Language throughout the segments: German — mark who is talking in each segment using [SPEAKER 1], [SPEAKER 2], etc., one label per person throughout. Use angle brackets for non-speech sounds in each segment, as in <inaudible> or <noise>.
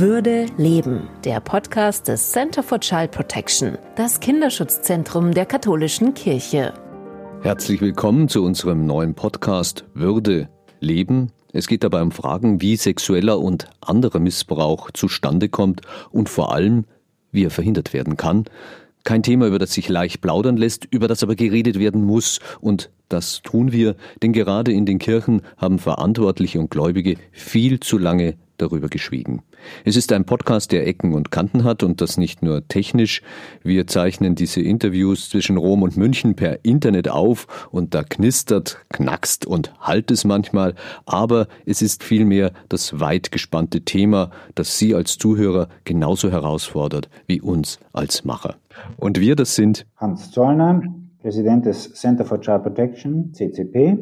[SPEAKER 1] Würde leben, der Podcast des Center for Child Protection, das Kinderschutzzentrum der katholischen Kirche.
[SPEAKER 2] Herzlich willkommen zu unserem neuen Podcast Würde leben. Es geht dabei um Fragen, wie sexueller und anderer Missbrauch zustande kommt und vor allem, wie er verhindert werden kann. Kein Thema, über das sich leicht plaudern lässt, über das aber geredet werden muss. Und das tun wir, denn gerade in den Kirchen haben Verantwortliche und Gläubige viel zu lange darüber geschwiegen. Es ist ein Podcast, der Ecken und Kanten hat und das nicht nur technisch. Wir zeichnen diese Interviews zwischen Rom und München per Internet auf und da knistert, knackst und halt es manchmal, aber es ist vielmehr das weit gespannte Thema, das Sie als Zuhörer genauso herausfordert wie uns als Macher. Und wir, das sind
[SPEAKER 3] Hans Zollner, Präsident des Center for Child Protection, CCP,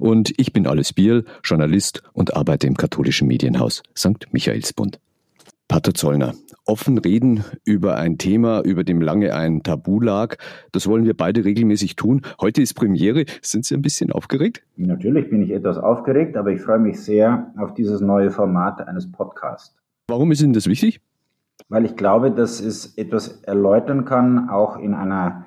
[SPEAKER 2] und ich bin Alice Bierl, Journalist und arbeite im katholischen Medienhaus St. Michaelsbund. Pater Zollner, offen reden über ein Thema, über dem lange ein Tabu lag, das wollen wir beide regelmäßig tun. Heute ist Premiere. Sind Sie ein bisschen aufgeregt?
[SPEAKER 3] Natürlich bin ich etwas aufgeregt, aber ich freue mich sehr auf dieses neue Format eines Podcasts.
[SPEAKER 2] Warum ist Ihnen das wichtig?
[SPEAKER 3] Weil ich glaube, dass es etwas erläutern kann, auch in einer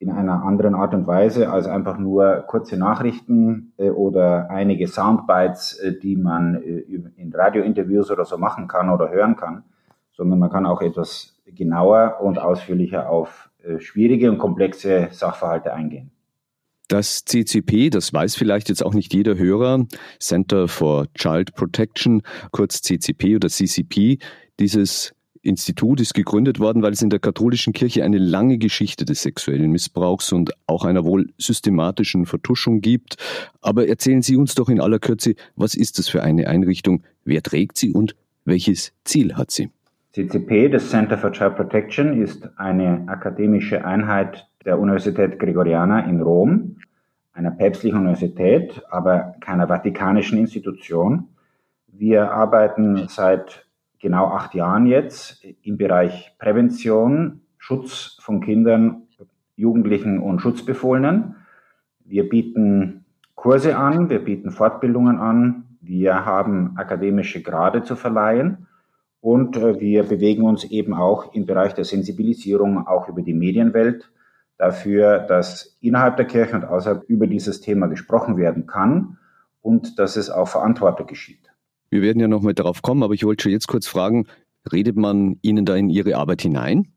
[SPEAKER 3] in einer anderen Art und Weise als einfach nur kurze Nachrichten äh, oder einige Soundbites, äh, die man äh, in Radiointerviews oder so machen kann oder hören kann, sondern man kann auch etwas genauer und ausführlicher auf schwierige und komplexe Sachverhalte eingehen.
[SPEAKER 2] Das CCP, das weiß vielleicht jetzt auch nicht jeder Hörer, Center for Child Protection, kurz CCP oder CCP, dieses Institut ist gegründet worden, weil es in der katholischen Kirche eine lange Geschichte des sexuellen Missbrauchs und auch einer wohl systematischen Vertuschung gibt. Aber erzählen Sie uns doch in aller Kürze, was ist das für eine Einrichtung, wer trägt sie und welches Ziel hat sie?
[SPEAKER 3] CCP, das Center for Child Protection, ist eine akademische Einheit der Universität Gregoriana in Rom, einer päpstlichen Universität, aber keiner vatikanischen Institution. Wir arbeiten seit genau acht Jahren jetzt im Bereich Prävention, Schutz von Kindern, Jugendlichen und Schutzbefohlenen. Wir bieten Kurse an, wir bieten Fortbildungen an, wir haben akademische Grade zu verleihen und äh, wir bewegen uns eben auch im Bereich der Sensibilisierung auch über die Medienwelt dafür, dass innerhalb der Kirche und außerhalb über dieses Thema gesprochen werden kann und dass es auch Verantwortung geschieht.
[SPEAKER 2] Wir werden ja noch mal darauf kommen, aber ich wollte schon jetzt kurz fragen, redet man Ihnen da in Ihre Arbeit hinein?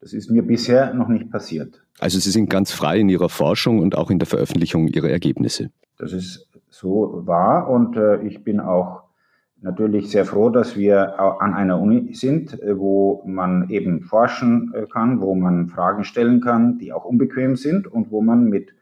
[SPEAKER 3] Das ist mir bisher noch nicht passiert.
[SPEAKER 2] Also Sie sind ganz frei in Ihrer Forschung und auch in der Veröffentlichung Ihrer Ergebnisse.
[SPEAKER 3] Das ist so wahr und äh, ich bin auch natürlich sehr froh, dass wir an einer Uni sind, äh, wo man eben forschen äh, kann, wo man Fragen stellen kann, die auch unbequem sind und wo man mit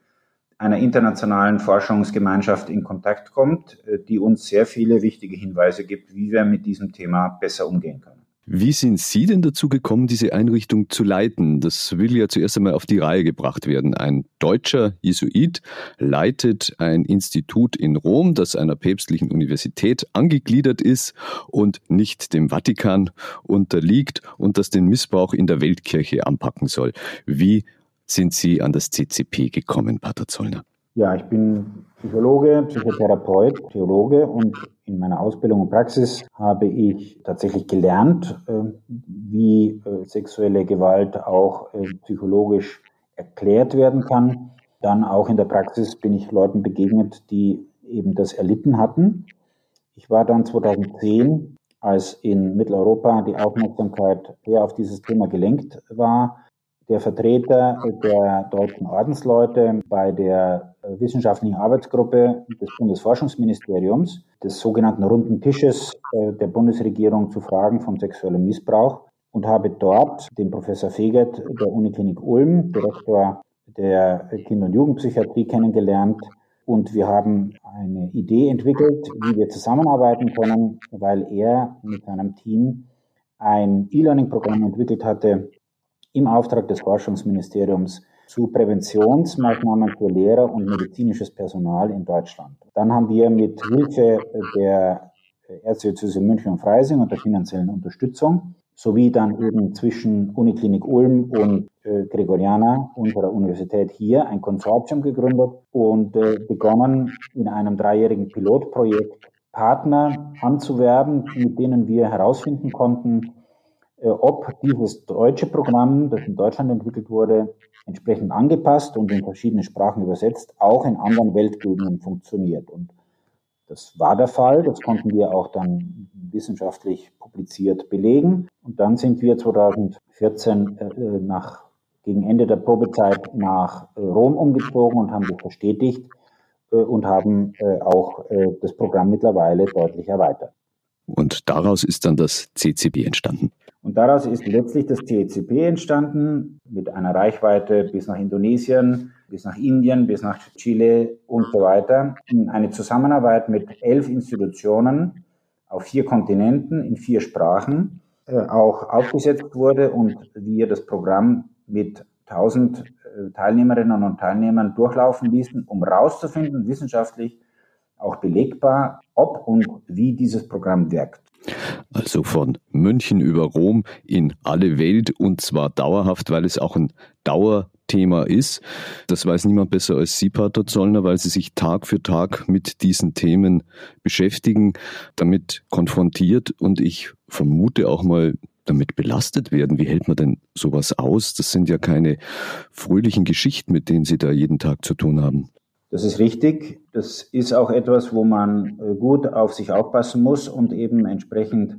[SPEAKER 3] einer internationalen Forschungsgemeinschaft in Kontakt kommt, äh, die uns sehr viele wichtige Hinweise gibt, wie wir mit diesem Thema besser umgehen können.
[SPEAKER 2] Wie sind Sie denn dazu gekommen, diese Einrichtung zu leiten? Das will ja zuerst einmal auf die Reihe gebracht werden. Ein deutscher Jesuit leitet ein Institut in Rom, das einer päpstlichen Universität angegliedert ist und nicht dem Vatikan unterliegt und das den Missbrauch in der Weltkirche anpacken soll. Wie sind Sie an das CCP gekommen, Pater Zollner?
[SPEAKER 3] Ja, ich bin Psychologe, Psychotherapeut, Theologe und in meiner Ausbildung und Praxis habe ich tatsächlich gelernt, äh, wie äh, sexuelle Gewalt auch äh, psychologisch erklärt werden kann. Dann auch in der Praxis bin ich Leuten begegnet, die eben das erlitten hatten. Ich war dann 2010, als in Mitteleuropa die Aufmerksamkeit sehr auf dieses Thema gelenkt war, der Vertreter der deutschen Ordensleute bei der wissenschaftlichen Arbeitsgruppe des Bundesforschungsministeriums, des sogenannten runden Tisches äh, der Bundesregierung zu Fragen von sexuellem Missbrauch und habe dort den Professor Fegert der Uniklinik Ulm, Direktor der Kinder- und Jugendpsychiatrie, kennengelernt. Und wir haben eine Idee entwickelt, wie wir zusammenarbeiten können, weil er mit seinem Team ein E-Learning-Programm entwickelt hatte, im Auftrag des Forschungsministeriums zu Präventionsmaßnahmen für Lehrer und medizinisches Personal in Deutschland. Dann haben wir mit Hilfe der Erzdiözese München und Freising und der finanziellen Unterstützung sowie dann eben zwischen Uniklinik Ulm und äh, Gregoriana, unserer Universität hier, ein Konsortium gegründet und äh, begonnen in einem dreijährigen Pilotprojekt Partner anzuwerben, mit denen wir herausfinden konnten, ob dieses deutsche Programm, das in Deutschland entwickelt wurde, entsprechend angepasst und in verschiedene Sprachen übersetzt, auch in anderen Weltgegenden funktioniert. Und das war der Fall. Das konnten wir auch dann wissenschaftlich publiziert belegen. Und dann sind wir 2014 äh, nach, gegen Ende der Probezeit nach äh, Rom umgezogen und haben das bestätigt äh, und haben äh, auch äh, das Programm mittlerweile deutlich erweitert.
[SPEAKER 2] Und daraus ist dann das CCB entstanden.
[SPEAKER 3] Und daraus ist letztlich das CCP entstanden mit einer Reichweite bis nach Indonesien, bis nach Indien, bis nach Chile und so weiter. Eine Zusammenarbeit mit elf Institutionen auf vier Kontinenten in vier Sprachen äh, auch aufgesetzt wurde und wir das Programm mit 1000 äh, Teilnehmerinnen und Teilnehmern durchlaufen ließen, um herauszufinden, wissenschaftlich auch belegbar, ob und wie dieses Programm wirkt.
[SPEAKER 2] Also von München über Rom in alle Welt und zwar dauerhaft, weil es auch ein Dauerthema ist. Das weiß niemand besser als Sie, Pater Zollner, weil Sie sich Tag für Tag mit diesen Themen beschäftigen, damit konfrontiert und ich vermute auch mal damit belastet werden. Wie hält man denn sowas aus? Das sind ja keine fröhlichen Geschichten, mit denen Sie da jeden Tag zu tun haben.
[SPEAKER 3] Das ist richtig. Das ist auch etwas, wo man äh, gut auf sich aufpassen muss und eben entsprechend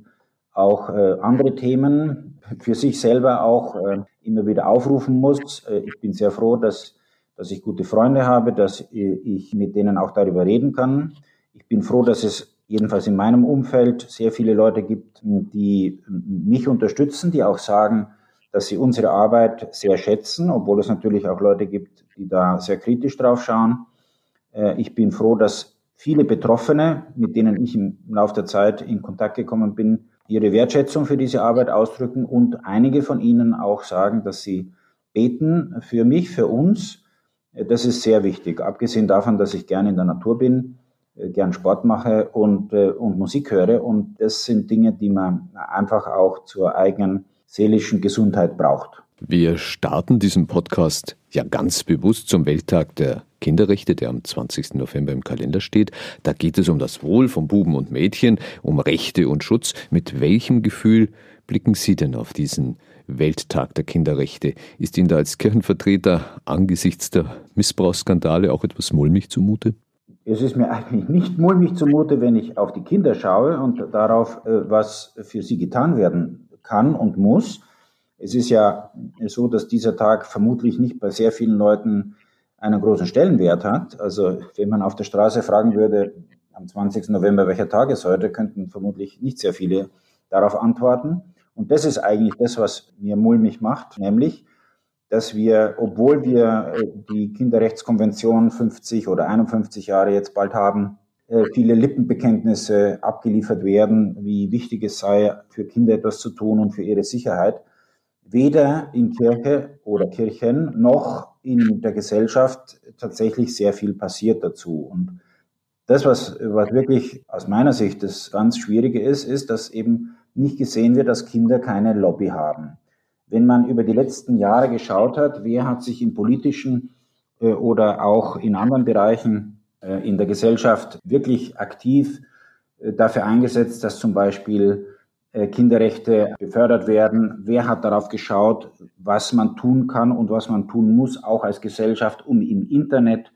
[SPEAKER 3] auch äh, andere Themen für sich selber auch äh, immer wieder aufrufen muss. Ich bin sehr froh, dass, dass ich gute Freunde habe, dass ich mit denen auch darüber reden kann. Ich bin froh, dass es jedenfalls in meinem Umfeld sehr viele Leute gibt, die mich unterstützen, die auch sagen, dass sie unsere Arbeit sehr schätzen, obwohl es natürlich auch Leute gibt, die da sehr kritisch drauf schauen. Äh, ich bin froh, dass viele Betroffene, mit denen ich im Laufe der Zeit in Kontakt gekommen bin, ihre Wertschätzung für diese Arbeit ausdrücken und einige von ihnen auch sagen, dass sie beten für mich, für uns. Äh, das ist sehr wichtig. Abgesehen davon, dass ich gerne in der Natur bin, äh, gern Sport mache und, und Musik höre. Und das sind Dinge, die man einfach auch zur eigenen seelischen Gesundheit braucht.
[SPEAKER 2] Wir starten diesen Podcast ja ganz bewusst zum Welttag der Kinderrechte, der am 20. November im Kalender steht. Da geht es um das Wohl von Buben und Mädchen, um Rechte und Schutz. Mit welchem Gefühl blicken Sie denn auf diesen Welttag der Kinderrechte? Ist Ihnen da als Kirchenvertreter angesichts der Missbrauchsskandale auch etwas mulmig zumute?
[SPEAKER 3] Es ist mir eigentlich nicht mulmig zumute, wenn ich auf die Kinder schaue und darauf, äh, was für sie getan werden kann und muss. Es ist ja so, dass dieser Tag vermutlich nicht bei sehr vielen Leuten einen großen Stellenwert hat. Also wenn man auf der Straße fragen würde, am 20. November, welcher Tag ist heute, könnten vermutlich nicht sehr viele darauf antworten. Und das ist eigentlich das, was mir mulmig macht, nämlich, dass wir, obwohl wir äh, die Kinderrechtskonvention 50 oder 51 Jahre jetzt bald haben, äh, viele Lippenbekenntnisse abgeliefert werden, wie wichtig es sei, für Kinder etwas zu tun und für ihre Sicherheit weder in Kirche oder Kirchen noch in der Gesellschaft tatsächlich sehr viel passiert dazu. Und das, was, was wirklich aus meiner Sicht das ganz Schwierige ist, ist, dass eben nicht gesehen wird, dass Kinder keine Lobby haben. Wenn man über die letzten Jahre geschaut hat, wer hat sich im politischen äh, oder auch in anderen Bereichen äh, in der Gesellschaft wirklich aktiv äh, dafür eingesetzt, dass zum Beispiel Kinderrechte gefördert werden. Wer hat darauf geschaut, was man tun kann und was man tun muss, auch als Gesellschaft, um im Internet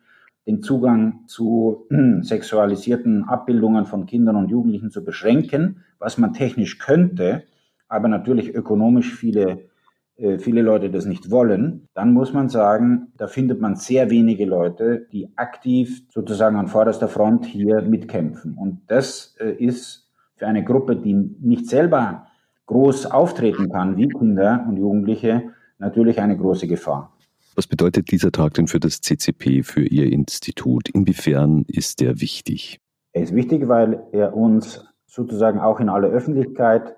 [SPEAKER 3] den Zugang zu äh, sexualisierten Abbildungen von Kindern und Jugendlichen zu beschränken, was man technisch könnte, aber natürlich ökonomisch viele, äh, viele Leute das nicht wollen, dann muss man sagen, da findet man sehr wenige Leute, die aktiv sozusagen an vorderster Front hier mitkämpfen. Und das ist für eine Gruppe, die nicht selber groß auftreten kann, wie Kinder und Jugendliche, natürlich eine große Gefahr.
[SPEAKER 2] Was bedeutet dieser Tag denn für das CCP, für Ihr Institut? Inwiefern ist der wichtig?
[SPEAKER 3] Er ist wichtig, weil er uns sozusagen auch in aller Öffentlichkeit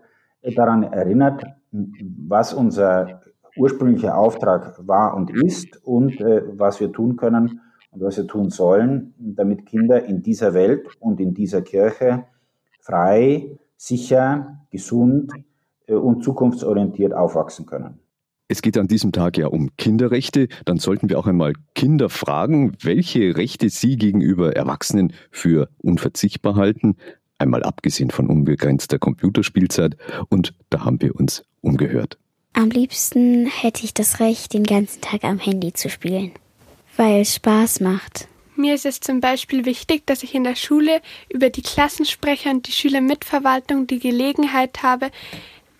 [SPEAKER 3] daran erinnert, was unser ursprünglicher Auftrag war und ist und äh, was wir tun können und was wir tun sollen, damit Kinder in dieser Welt und in dieser Kirche frei, sicher, gesund äh, und zukunftsorientiert aufwachsen können.
[SPEAKER 2] Es geht an diesem Tag ja um Kinderrechte. Dann sollten wir auch einmal Kinder fragen, welche Rechte sie gegenüber Erwachsenen für unverzichtbar halten. einmal abgesehen von unbegrenzter Computerspielzeit, und da haben wir uns umgehört.
[SPEAKER 4] Am liebsten hätte ich das Recht, den ganzen Tag am Handy zu spielen, weil es Spaß macht.
[SPEAKER 5] Mir ist es zum Beispiel wichtig, dass ich in der Schule über die Klassensprecher und die Schülermitverwaltung die Gelegenheit habe,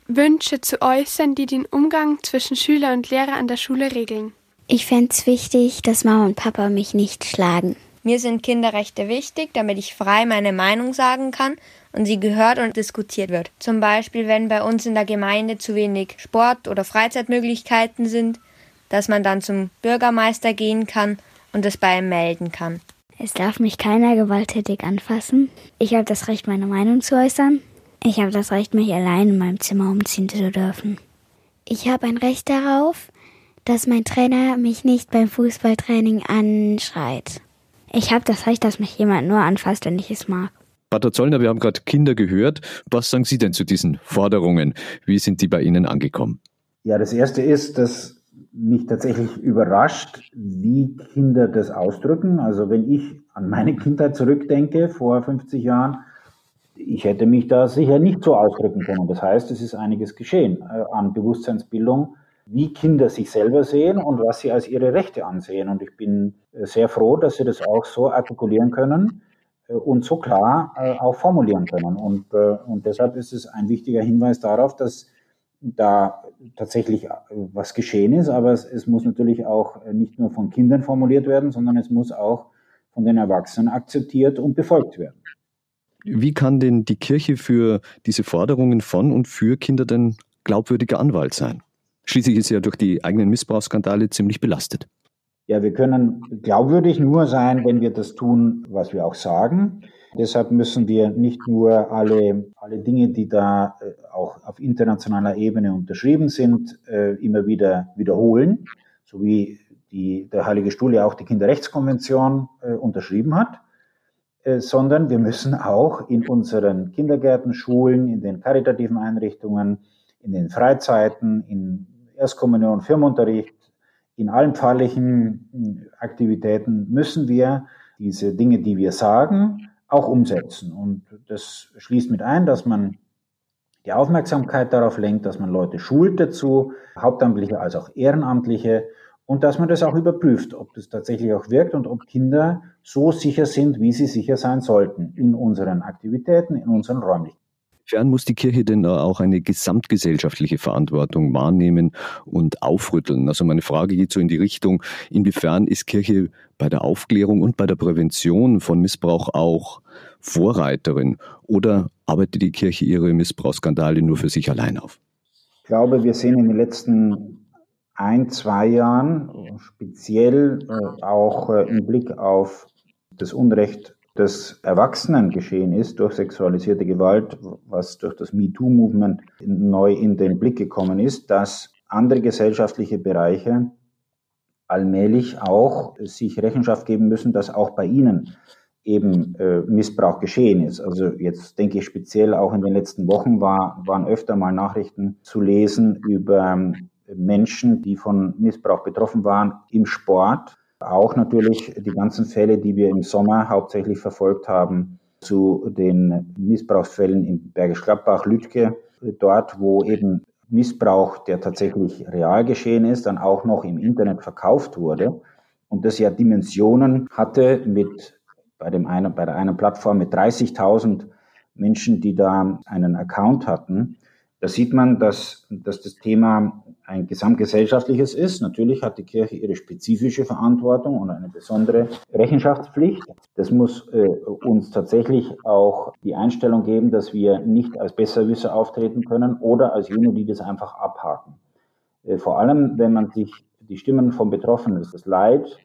[SPEAKER 5] Wünsche zu äußern, die den Umgang zwischen Schüler und Lehrer an der Schule regeln.
[SPEAKER 4] Ich fände es wichtig, dass Mama und Papa mich nicht schlagen.
[SPEAKER 6] Mir sind Kinderrechte wichtig, damit ich frei meine Meinung sagen kann und sie gehört und diskutiert wird. Zum Beispiel, wenn bei uns in der Gemeinde zu wenig Sport- oder Freizeitmöglichkeiten sind, dass man dann zum Bürgermeister gehen kann und es bei ihm melden kann.
[SPEAKER 4] Es darf mich keiner gewalttätig anfassen. Ich habe das Recht, meine Meinung zu äußern. Ich habe das Recht, mich allein in meinem Zimmer umziehen zu dürfen. Ich habe ein Recht darauf, dass mein Trainer mich nicht beim Fußballtraining anschreit. Ich habe das Recht, dass mich jemand nur anfasst, wenn ich es mag.
[SPEAKER 2] Pater Zollner, wir haben gerade Kinder gehört. Was sagen Sie denn zu diesen Forderungen? Wie sind die bei Ihnen angekommen?
[SPEAKER 3] Ja, das erste ist, dass mich tatsächlich überrascht, wie Kinder das ausdrücken. Also wenn ich an meine Kindheit zurückdenke, vor 50 Jahren, ich hätte mich da sicher nicht so ausdrücken können. Das heißt, es ist einiges geschehen äh, an Bewusstseinsbildung, wie Kinder sich selber sehen und was sie als ihre Rechte ansehen. Und ich bin äh, sehr froh, dass sie das auch so artikulieren können äh, und so klar auch formulieren können. Und, und deshalb ist es ein wichtiger Hinweis darauf, dass da tatsächlich was geschehen ist, aber es, es muss natürlich auch nicht nur von Kindern formuliert werden, sondern es muss auch von den Erwachsenen akzeptiert und befolgt werden.
[SPEAKER 2] Wie kann denn die Kirche für diese Forderungen von und für Kinder denn glaubwürdiger Anwalt sein? Schließlich ist sie ja durch die eigenen Missbrauchsskandale ziemlich belastet.
[SPEAKER 3] Ja, wir können glaubwürdig nur sein, wenn wir das tun, was wir auch sagen. Deshalb müssen wir nicht nur alle, alle Dinge, die da äh, auch auf internationaler Ebene unterschrieben sind, äh, immer wieder wiederholen, so wie die, der Heilige Stuhl ja auch die Kinderrechtskonvention äh, unterschrieben hat. Sondern wir müssen auch in unseren Kindergärten, Schulen, in den karitativen Einrichtungen, in den Freizeiten, in Erstkommunion, Firmenunterricht, in allen pfarrlichen Aktivitäten müssen wir diese Dinge, die wir sagen, auch umsetzen. Und das schließt mit ein, dass man die Aufmerksamkeit darauf lenkt, dass man Leute schult dazu, Hauptamtliche als auch Ehrenamtliche, und dass man das auch überprüft, ob das tatsächlich auch wirkt und ob Kinder so sicher sind, wie sie sicher sein sollten in unseren Aktivitäten, in unseren Räumlichkeiten.
[SPEAKER 2] Inwiefern muss die Kirche denn da auch eine gesamtgesellschaftliche Verantwortung wahrnehmen und aufrütteln? Also meine Frage geht so in die Richtung, inwiefern ist Kirche bei der Aufklärung und bei der Prävention von Missbrauch auch Vorreiterin oder arbeitet die Kirche ihre Missbrauchsskandale nur für sich allein auf?
[SPEAKER 3] Ich glaube, wir sehen in den letzten ein, zwei Jahren, speziell äh, auch äh, im Blick auf das Unrecht das Erwachsenen geschehen ist durch sexualisierte Gewalt, was durch das MeToo-Movement neu in den Blick gekommen ist, dass andere gesellschaftliche Bereiche allmählich auch sich Rechenschaft geben müssen, dass auch bei ihnen eben äh, Missbrauch geschehen ist. Also jetzt denke ich speziell auch in den letzten Wochen war, waren öfter mal Nachrichten zu lesen über Menschen, die von Missbrauch betroffen waren im Sport. Auch natürlich die ganzen Fälle, die wir im Sommer hauptsächlich verfolgt haben, zu den Missbrauchsfällen in Bergisch Gladbach, Lütke, dort, wo eben Missbrauch, der tatsächlich real geschehen ist, dann auch noch im Internet verkauft wurde und das ja Dimensionen hatte mit bei dem einen, bei der einen Plattform mit 30.000 Menschen, die da einen Account hatten. Da sieht man, dass, dass das Thema ein gesamtgesellschaftliches ist. Natürlich hat die Kirche ihre spezifische Verantwortung und eine besondere Rechenschaftspflicht. Das muss äh, uns tatsächlich auch die Einstellung geben, dass wir nicht als Besserwisser auftreten können oder als jene, die das einfach abhaken. Äh, vor allem, wenn man sich die Stimmen von Betroffenen, das Leid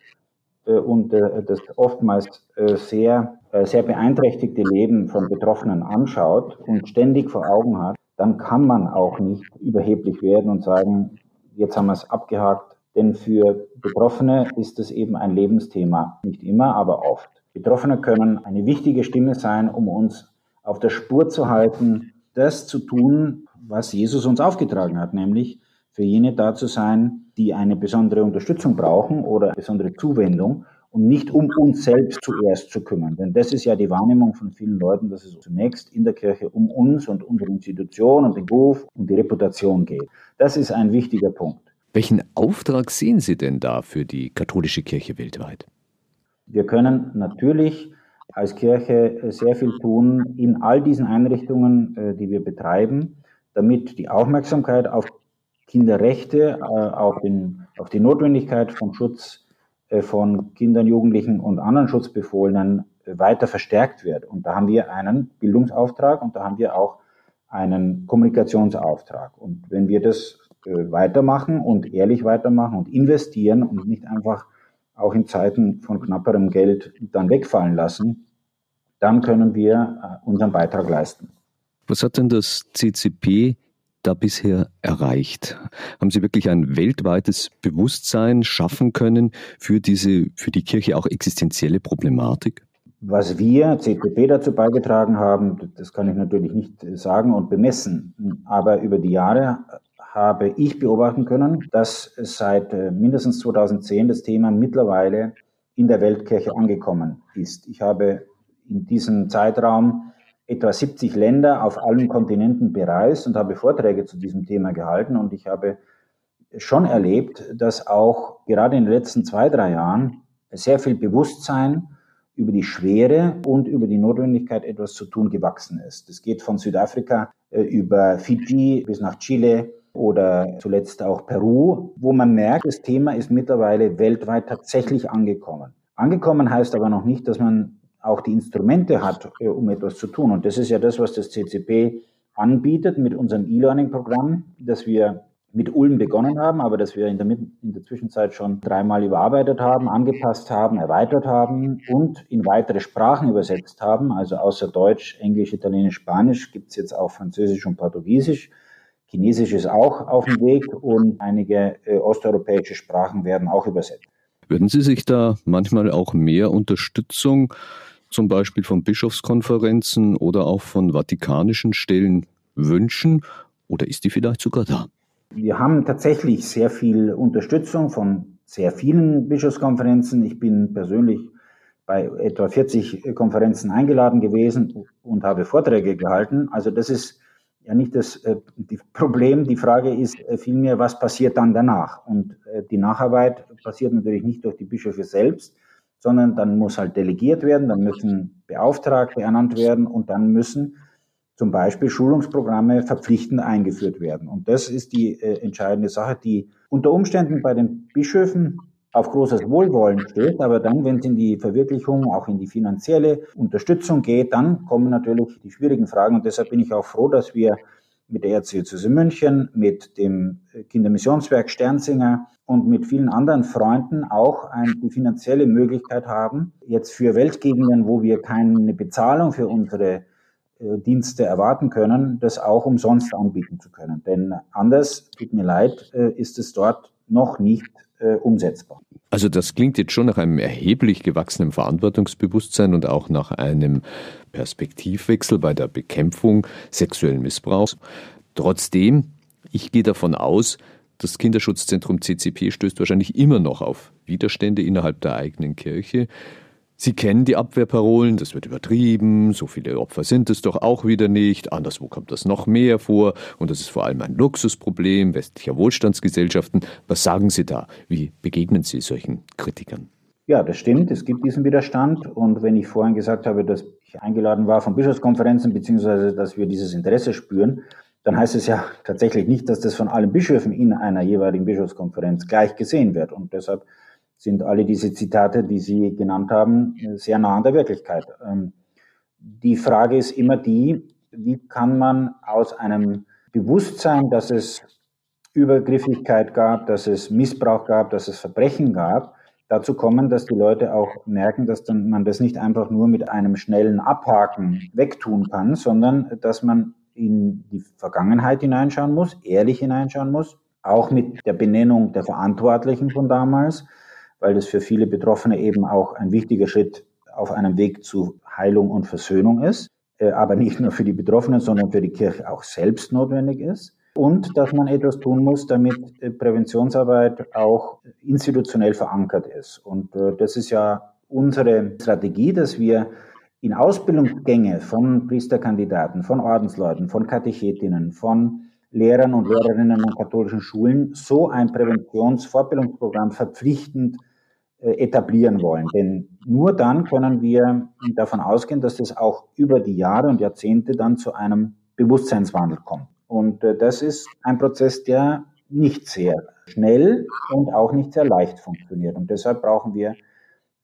[SPEAKER 3] äh, und äh, das oftmals äh, sehr, äh, sehr beeinträchtigte Leben von Betroffenen anschaut und ständig vor Augen hat, dann kann man auch nicht überheblich werden und sagen, jetzt haben wir es abgehakt. Denn für Betroffene ist es eben ein Lebensthema. Nicht immer, aber oft. Betroffene können eine wichtige Stimme sein, um uns auf der Spur zu halten, das zu tun, was Jesus uns aufgetragen hat, nämlich für jene da zu sein, die eine besondere Unterstützung brauchen oder besondere Zuwendung und nicht um uns selbst zuerst zu kümmern. Denn das ist ja die Wahrnehmung von vielen Leuten, dass es zunächst in der Kirche um uns und unsere Institution und den Ruf und die Reputation geht. Das ist ein wichtiger Punkt.
[SPEAKER 2] Welchen Auftrag sehen Sie denn da für die katholische Kirche weltweit?
[SPEAKER 3] Wir können natürlich als Kirche sehr viel tun in all diesen Einrichtungen, äh, die wir betreiben, damit die Aufmerksamkeit auf Kinderrechte, äh, auf, den, auf die Notwendigkeit von Schutz äh, von Kindern, Jugendlichen und anderen Schutzbefohlenen weiter verstärkt wird. Und da haben wir einen Bildungsauftrag und da haben wir auch einen Kommunikationsauftrag. Und wenn wir das weitermachen und ehrlich weitermachen und investieren und nicht einfach auch in Zeiten von knapperem Geld dann wegfallen lassen, dann können wir äh, unseren Beitrag leisten.
[SPEAKER 2] Was hat denn das CCP da bisher erreicht? Haben Sie wirklich ein weltweites Bewusstsein schaffen können für diese, für die Kirche auch existenzielle Problematik?
[SPEAKER 3] Was wir CCP dazu beigetragen haben, das kann ich natürlich nicht sagen und bemessen. Aber über die Jahre habe ich beobachten können, dass seit äh, mindestens 2010 das Thema mittlerweile in der Weltkirche angekommen ist. Ich habe in diesem Zeitraum etwa 70 Länder auf allen Kontinenten bereist und habe Vorträge zu diesem Thema gehalten und ich habe schon erlebt, dass auch gerade in den letzten zwei, drei Jahren sehr viel Bewusstsein über die Schwere und über die Notwendigkeit, etwas zu tun, gewachsen ist. Das geht von Südafrika äh, über Fiji bis nach Chile, oder zuletzt auch Peru, wo man merkt, das Thema ist mittlerweile weltweit tatsächlich angekommen. Angekommen heißt aber noch nicht, dass man auch die Instrumente hat, äh, um etwas zu tun. Und das ist ja das, was das CCP anbietet mit unserem E-Learning-Programm, das wir mit Ulm begonnen haben, aber das wir in der, in der Zwischenzeit schon dreimal überarbeitet haben, angepasst haben, erweitert haben und in weitere Sprachen übersetzt haben. Also außer Deutsch, Englisch, Italienisch, Spanisch gibt es jetzt auch Französisch und Portugiesisch. Chinesisch ist auch auf dem Weg und einige äh, osteuropäische Sprachen werden auch übersetzt.
[SPEAKER 2] Würden Sie sich da manchmal auch mehr Unterstützung, zum Beispiel von Bischofskonferenzen oder auch von vatikanischen Stellen wünschen? Oder ist die vielleicht sogar da?
[SPEAKER 3] Wir haben tatsächlich sehr viel Unterstützung von sehr vielen Bischofskonferenzen. Ich bin persönlich bei etwa 40 Konferenzen eingeladen gewesen und habe Vorträge gehalten. Also das ist ja nicht das äh, Problem. Die Frage ist äh, vielmehr, was passiert dann danach? Und äh, die Nacharbeit passiert natürlich nicht durch die Bischöfe selbst, sondern dann muss halt delegiert werden, dann müssen Beauftragte ernannt werden und dann müssen zum Beispiel Schulungsprogramme verpflichtend eingeführt werden. Und das ist die äh, entscheidende Sache, die unter Umständen bei den Bischöfen auf großes Wohlwollen stößt, aber dann, wenn es in die Verwirklichung, auch in die finanzielle Unterstützung geht, dann kommen natürlich die schwierigen Fragen und deshalb bin ich auch froh, dass wir mit der Erzdiözese München, mit dem Kindermissionswerk Sternsinger und mit vielen anderen Freunden auch eine, finanzielle Möglichkeit haben, jetzt für Weltgegenden, wo wir keine Bezahlung für unsere äh, Dienste erwarten können, das auch umsonst anbieten zu können. Denn anders, tut mir leid, äh, ist es dort noch nicht äh, umsetzbar.
[SPEAKER 2] Also das klingt jetzt schon nach einem erheblich gewachsenen Verantwortungsbewusstsein und auch nach einem Perspektivwechsel bei der Bekämpfung sexuellen Missbrauchs. Trotzdem, ich gehe davon aus, das Kinderschutzzentrum CCP stößt wahrscheinlich immer noch auf Widerstände innerhalb der eigenen Kirche. Sie kennen die Abwehrparolen, das wird übertrieben, so viele Opfer sind es doch auch wieder nicht, anderswo kommt das noch mehr vor und das ist vor allem ein Luxusproblem westlicher Wohlstandsgesellschaften. Was sagen Sie da? Wie begegnen Sie solchen Kritikern?
[SPEAKER 3] Ja, das stimmt, es gibt diesen Widerstand und wenn ich vorhin gesagt habe, dass ich eingeladen war von Bischofskonferenzen beziehungsweise dass wir dieses Interesse spüren, dann heißt es ja tatsächlich nicht, dass das von allen Bischöfen in einer jeweiligen Bischofskonferenz gleich gesehen wird und deshalb sind alle diese Zitate, die Sie genannt haben, sehr nah an der Wirklichkeit. Ähm, die Frage ist immer die, wie kann man aus einem Bewusstsein, dass es Übergriffigkeit gab, dass es Missbrauch gab, dass es Verbrechen gab, dazu kommen, dass die Leute auch merken, dass dann man das nicht einfach nur mit einem schnellen Abhaken wegtun kann, sondern dass man in die Vergangenheit hineinschauen muss, ehrlich hineinschauen muss, auch mit der Benennung der Verantwortlichen von damals, weil das für viele Betroffene eben auch ein wichtiger Schritt auf einem Weg zu Heilung und Versöhnung ist, äh, aber nicht nur für die Betroffenen, sondern für die Kirche auch selbst notwendig ist. und dass man etwas tun muss, damit äh, Präventionsarbeit auch institutionell verankert ist. Und äh, das ist ja unsere Strategie, dass wir in Ausbildungsgänge von Priesterkandidaten, von Ordensleuten, von Katechetinnen, von Lehrern und Lehrerinnen an katholischen Schulen so ein Präventionsfortbildungsprogramm verpflichtend äh, etablieren wollen. Denn nur dann können wir davon ausgehen, dass das auch über die Jahre und Jahrzehnte dann zu einem Bewusstseinswandel kommt. Und äh, das ist ein Prozess, der nicht sehr schnell und auch nicht sehr leicht funktioniert. Und deshalb brauchen wir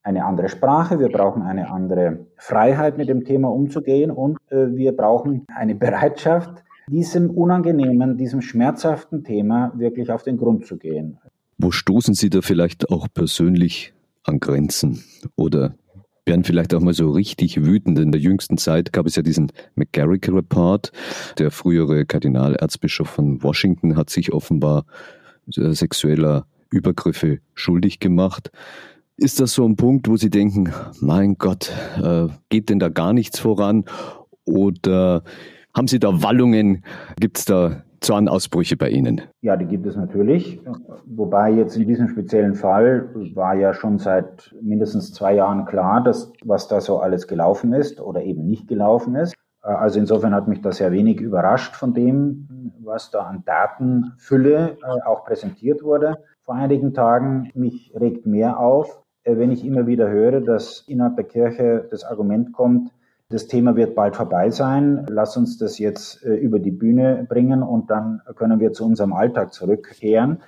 [SPEAKER 3] eine andere Sprache, wir brauchen eine andere Freiheit, mit dem Thema umzugehen und äh, wir brauchen eine Bereitschaft, diesem unangenehmen, diesem schmerzhaften Thema wirklich auf den Grund zu gehen.
[SPEAKER 2] Wo stoßen Sie da vielleicht auch persönlich an Grenzen oder werden vielleicht auch mal so richtig wütend. In der jüngsten Zeit gab es ja diesen McGarrick Report. Der frühere Kardinalerzbischof von Washington hat sich offenbar äh, sexueller Übergriffe schuldig gemacht. Ist das so ein Punkt, wo Sie denken, mein Gott, äh, geht denn da gar nichts voran? Oder haben Sie da Wallungen? Gibt es da Zornausbrüche bei Ihnen?
[SPEAKER 3] Ja, die gibt es natürlich. Wobei jetzt in diesem speziellen Fall war ja schon seit mindestens zwei Jahren klar, dass was da so alles gelaufen ist oder eben nicht gelaufen ist. Also insofern hat mich das sehr wenig überrascht von dem, was da an Datenfülle äh, auch präsentiert wurde vor einigen Tagen. Mich regt mehr auf, äh, wenn ich immer wieder höre, dass innerhalb der Kirche das Argument kommt, das Thema wird bald vorbei sein. Lass uns das jetzt äh, über die Bühne bringen und dann können wir zu unserem Alltag zurückkehren.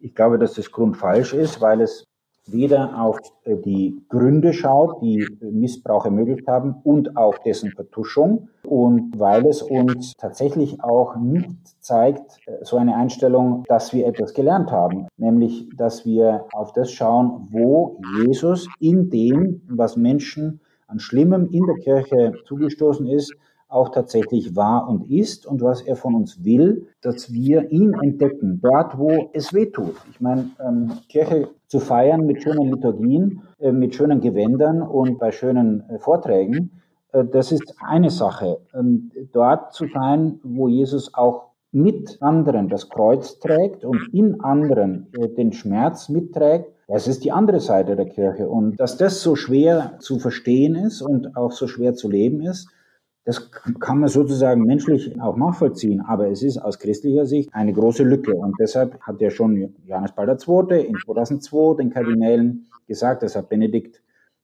[SPEAKER 3] Ich glaube, dass das grundfalsch ist, weil es weder auf äh, die Gründe schaut, die Missbrauch ermöglicht haben und auch dessen Vertuschung und weil es uns tatsächlich auch nicht zeigt, äh, so eine Einstellung, dass wir etwas gelernt haben, nämlich dass wir auf das schauen, wo Jesus in dem, was Menschen an Schlimmem in der Kirche zugestoßen ist, auch tatsächlich war und ist und was er von uns will, dass wir ihn entdecken, dort wo es weh tut. Ich meine, ähm, Kirche zu feiern mit schönen Liturgien, äh, mit schönen Gewändern und bei schönen äh, Vorträgen, äh, das ist eine Sache. Ähm, dort zu sein, wo Jesus auch mit anderen das Kreuz trägt und in anderen den Schmerz mitträgt, das ist die andere Seite der Kirche. Und dass das so schwer zu verstehen ist und auch so schwer zu leben ist, das kann man sozusagen menschlich auch nachvollziehen, aber es ist aus christlicher Sicht eine große Lücke. Und deshalb hat ja schon Johannes Paul II. in 2002 den Kardinälen gesagt, das hat Benedikt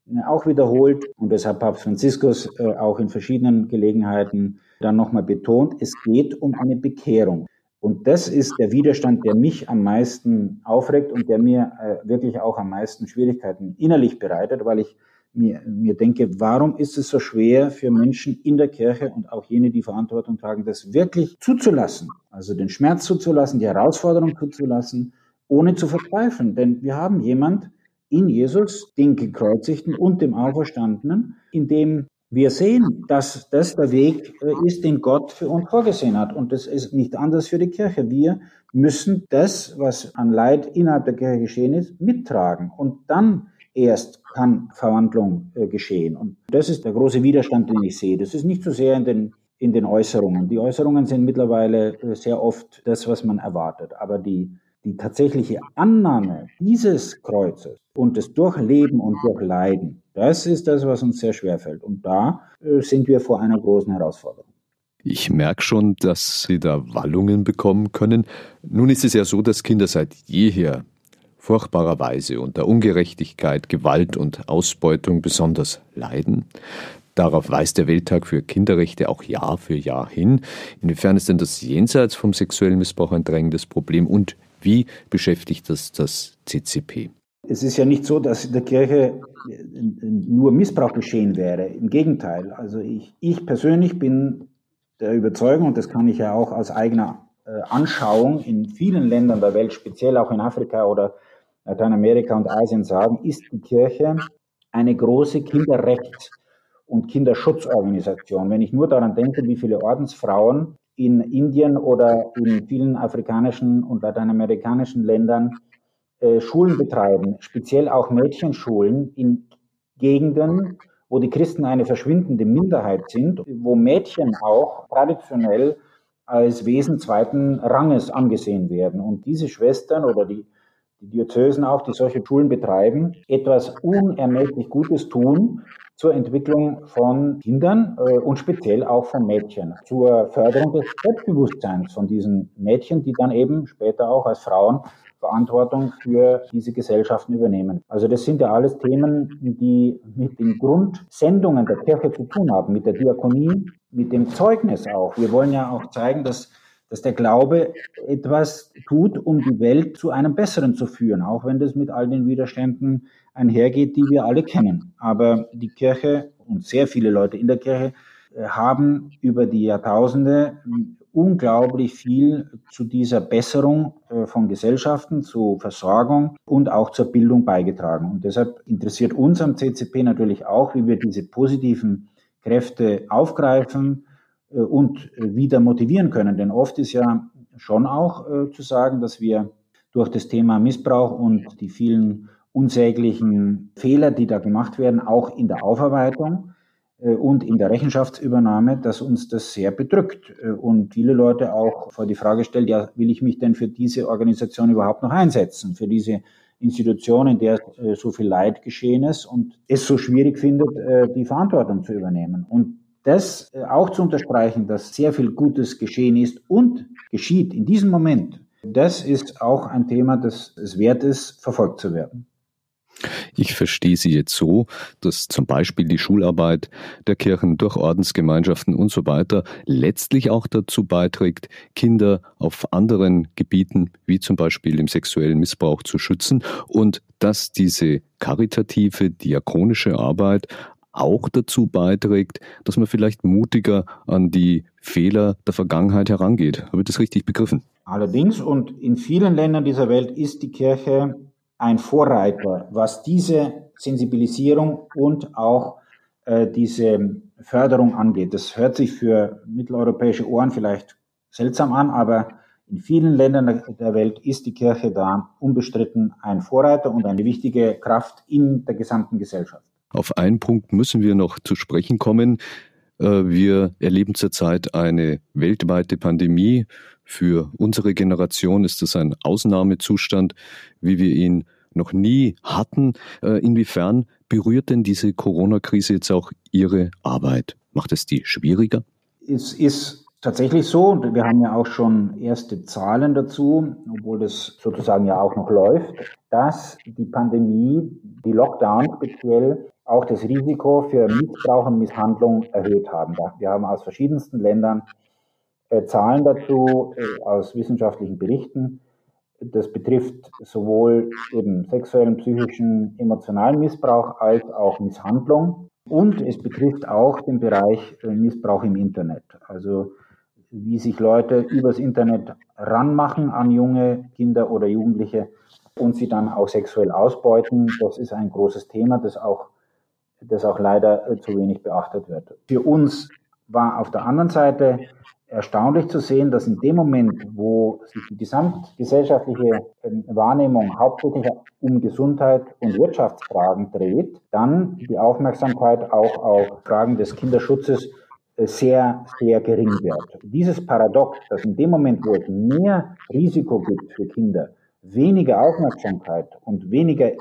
[SPEAKER 3] äh, auch wiederholt und deshalb Papst Franziskus äh, auch in verschiedenen Gelegenheiten dann nochmal betont, es geht um eine Bekehrung. Und das ist der Widerstand, der mich am meisten aufregt und der mir äh, wirklich auch am meisten Schwierigkeiten innerlich bereitet, weil ich mir, mir denke, warum ist es so schwer für Menschen in der Kirche und auch jene, die Verantwortung tragen, das wirklich zuzulassen, also den Schmerz zuzulassen, die Herausforderung zuzulassen, ohne zu verzweifeln. Denn wir haben jemand in Jesus, den Gekreuzigten und dem Auferstandenen, in dem wir sehen, dass das der Weg äh, ist, den Gott für uns vorgesehen hat. Und das ist nicht anders für die Kirche. Wir müssen das, was an Leid innerhalb der Kirche geschehen ist, mittragen. Und dann erst kann Verwandlung äh, geschehen. Und das ist der große Widerstand, den ich sehe. Das ist nicht so sehr in den, in den Äußerungen. Die Äußerungen sind mittlerweile äh, sehr oft das, was man erwartet. Aber die, die tatsächliche Annahme dieses Kreuzes und das Durchleben und Durchleiden, das ist das, was uns sehr schwer fällt. Und da äh, sind wir vor einer großen Herausforderung.
[SPEAKER 2] Ich merke schon, dass Sie da Wallungen bekommen können. Nun ist es ja so, dass Kinder seit jeher furchtbarerweise unter Ungerechtigkeit, Gewalt und Ausbeutung besonders leiden. Darauf weist der Welttag für Kinderrechte auch Jahr für Jahr hin. Inwiefern ist denn das jenseits vom sexuellen Missbrauch ein drängendes Problem und wie beschäftigt das das CCP?
[SPEAKER 3] Es ist ja nicht so, dass in der Kirche nur Missbrauch geschehen wäre. Im Gegenteil. Also ich, ich persönlich bin der Überzeugung, und das kann ich ja auch aus eigener äh, Anschauung in vielen Ländern der Welt, speziell auch in Afrika oder Lateinamerika und Asien sagen, ist die Kirche eine große Kinderrechts- und Kinderschutzorganisation. Wenn ich nur daran denke, wie viele Ordensfrauen in Indien oder in vielen afrikanischen und lateinamerikanischen Ländern äh, Schulen betreiben, speziell auch Mädchenschulen in Gegenden, wo die Christen eine verschwindende Minderheit sind, wo Mädchen auch traditionell als Wesen zweiten Ranges angesehen werden. Und diese Schwestern oder die, die Diözesen auch, die solche Schulen betreiben, etwas unermesslich Gutes tun zur Entwicklung von Kindern äh, und speziell auch von Mädchen, zur Förderung des Selbstbewusstseins von diesen Mädchen, die dann eben später auch als Frauen Verantwortung für diese Gesellschaften übernehmen. Also das sind ja alles Themen, die mit den Grundsendungen der Kirche zu tun haben, mit der Diakonie, mit dem Zeugnis auch. Wir wollen ja auch zeigen, dass dass der Glaube etwas tut, um die Welt zu einem Besseren zu führen, auch wenn das mit all den Widerständen einhergeht, die wir alle kennen. Aber die Kirche und sehr viele Leute in der Kirche äh, haben über die Jahrtausende unglaublich viel zu dieser Besserung äh, von Gesellschaften, zu Versorgung und auch zur Bildung beigetragen. Und deshalb interessiert uns am CCP natürlich auch, wie wir diese positiven Kräfte aufgreifen und wieder motivieren können. Denn oft ist ja schon auch zu sagen, dass wir durch das Thema Missbrauch und die vielen unsäglichen Fehler, die da gemacht werden, auch in der Aufarbeitung, äh, und in der Rechenschaftsübernahme, dass uns das sehr bedrückt äh, und viele Leute auch vor die Frage stellen, ja, will ich mich denn für diese Organisation überhaupt noch einsetzen, für diese Institution, in der äh, so viel Leid geschehen ist und es so schwierig findet, die Verantwortung zu übernehmen. Und das auch zu unterstreichen, dass sehr viel Gutes geschehen ist und geschieht in diesem Moment, das ist auch ein Thema, das es wert ist, verfolgt zu werden.
[SPEAKER 2] Ich verstehe sie jetzt so, dass zum Beispiel die Schularbeit der Kirchen durch Ordensgemeinschaften und so weiter letztlich auch dazu beiträgt, Kinder auf anderen Gebieten, wie zum Beispiel im sexuellen Missbrauch, zu schützen und dass diese karitative, diakonische Arbeit auch dazu beiträgt, dass man vielleicht mutiger an die Fehler der Vergangenheit herangeht. Habe ich das richtig begriffen?
[SPEAKER 3] Allerdings, und in vielen Ländern dieser Welt ist die Kirche ein Vorreiter, was diese Sensibilisierung und auch äh, diese Förderung angeht. Das hört sich für mitteleuropäische Ohren vielleicht seltsam an, aber in vielen Ländern der Welt ist die Kirche da unbestritten ein Vorreiter und eine wichtige Kraft in der gesamten Gesellschaft.
[SPEAKER 2] Auf einen Punkt müssen wir noch zu sprechen kommen. Äh, wir erleben zurzeit eine weltweite Pandemie. Für unsere Generation ist das ein Ausnahmezustand, wie wir ihn noch nie hatten. Äh, inwiefern berührt denn diese Corona-Krise jetzt auch Ihre Arbeit? Macht es die schwieriger?
[SPEAKER 3] Es ist tatsächlich so, und wir haben ja auch schon erste Zahlen dazu, obwohl das sozusagen ja auch noch läuft, dass die Pandemie, die Lockdown speziell, auch das Risiko für Missbrauch und Misshandlung erhöht haben. Wir haben aus verschiedensten Ländern äh, Zahlen dazu, aus wissenschaftlichen Berichten, das betrifft sowohl eben sexuellen, psychischen, emotionalen Missbrauch als auch Misshandlung. Und es betrifft auch den Bereich äh, Missbrauch im Internet. Also wie sich Leute übers Internet ranmachen an junge Kinder oder Jugendliche und sie dann auch sexuell ausbeuten. Das ist ein großes Thema, das auch, das auch leider äh, zu wenig beachtet wird. Für uns war auf der anderen Seite erstaunlich zu sehen, dass in dem Moment, wo sich die gesamtgesellschaftliche ähm, Wahrnehmung hauptsächlich um Gesundheit und Wirtschaftsfragen dreht, dann die Aufmerksamkeit auch auf Fragen des Kinderschutzes äh, sehr, sehr gering wird. Dieses Paradox, dass in dem Moment, wo es mehr Risiko gibt für Kinder, weniger Aufmerksamkeit und weniger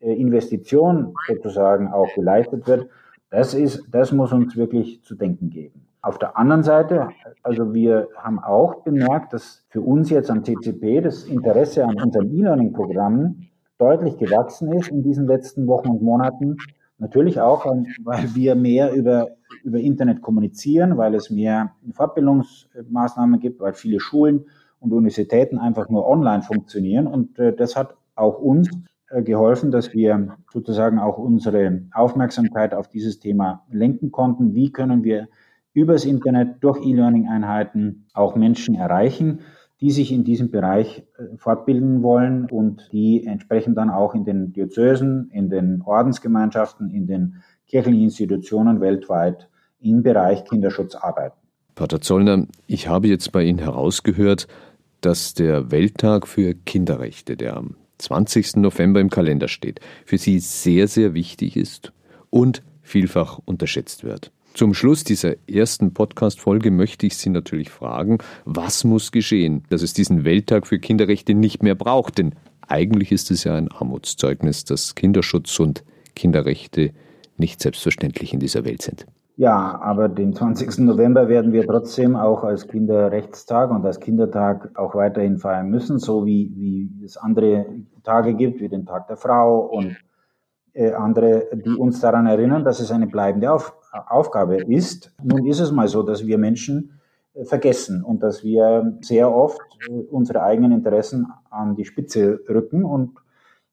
[SPEAKER 3] Investition sozusagen auch geleistet wird, das ist, das muss uns wirklich zu denken geben. Auf der anderen Seite, also wir haben auch bemerkt, dass für uns jetzt am CCP das Interesse an unseren E-Learning-Programmen deutlich gewachsen ist in diesen letzten Wochen und Monaten. Natürlich auch, weil wir mehr über, über Internet kommunizieren, weil es mehr Fortbildungsmaßnahmen gibt, weil viele Schulen und Universitäten einfach nur online funktionieren. Und äh, das hat auch uns äh, geholfen, dass wir sozusagen auch unsere Aufmerksamkeit auf dieses Thema lenken konnten. Wie können wir übers Internet durch E-Learning-Einheiten auch Menschen erreichen, die sich in diesem Bereich äh, fortbilden wollen und die entsprechend dann auch in den Diözesen, in den Ordensgemeinschaften, in den kirchlichen Institutionen weltweit im Bereich Kinderschutz arbeiten.
[SPEAKER 2] Pater Zollner, ich habe jetzt bei Ihnen herausgehört, dass der Welttag für Kinderrechte, der am 20. November im Kalender steht, für Sie sehr, sehr wichtig ist und vielfach unterschätzt wird. Zum Schluss dieser ersten Podcast-Folge möchte ich Sie natürlich fragen, was muss geschehen, dass es diesen Welttag für Kinderrechte nicht mehr braucht? Denn eigentlich ist es ja ein Armutszeugnis, dass Kinderschutz und Kinderrechte nicht selbstverständlich in dieser Welt sind.
[SPEAKER 3] Ja, aber den 20. November werden wir trotzdem auch als Kinderrechtstag und als Kindertag auch weiterhin feiern müssen, so wie, wie es andere Tage gibt, wie den Tag der Frau und äh, andere, die uns daran erinnern, dass es eine bleibende Auf Aufgabe ist. Nun ist es mal so, dass wir Menschen äh, vergessen und dass wir sehr oft äh, unsere eigenen Interessen an die Spitze rücken und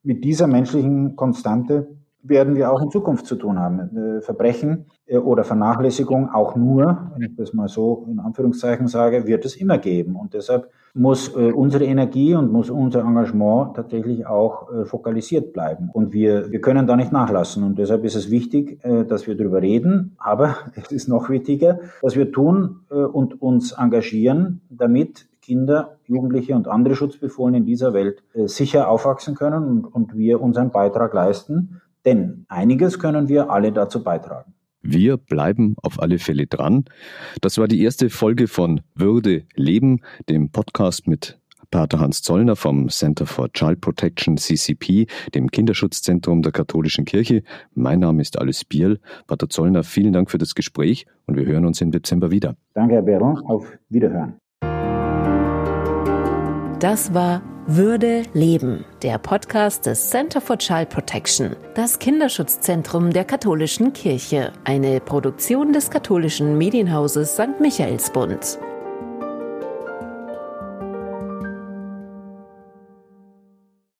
[SPEAKER 3] mit dieser menschlichen Konstante werden wir auch in Zukunft zu tun haben. Äh, Verbrechen äh, oder Vernachlässigung auch nur, wenn ich das mal so in Anführungszeichen sage, wird es immer geben. Und deshalb muss äh, unsere Energie und muss unser Engagement tatsächlich auch fokalisiert bleiben. Und wir, wir können da nicht nachlassen. Und deshalb ist es wichtig, dass wir darüber reden. Aber <laughs> es ist noch wichtiger, dass wir tun und uns engagieren, damit Kinder, Jugendliche und andere Schutzbefohlene in dieser Welt sicher aufwachsen können und, und wir unseren Beitrag leisten denn einiges können wir alle dazu beitragen.
[SPEAKER 2] Wir bleiben auf alle Fälle dran. Das war die erste Folge von Würde Leben, dem Podcast mit Pater Hans Zollner vom Center for Child Protection CCP, dem Kinderschutzzentrum der Katholischen Kirche. Mein Name ist Alice Bierl. Pater Zollner, vielen Dank für das Gespräch und wir hören uns im Dezember wieder.
[SPEAKER 3] Danke, Herr Beron. Auf Wiederhören.
[SPEAKER 1] Das war würde leben, der Podcast des Center for Child Protection, das Kinderschutzzentrum der katholischen Kirche, eine Produktion des katholischen Medienhauses St. Michaelsbund.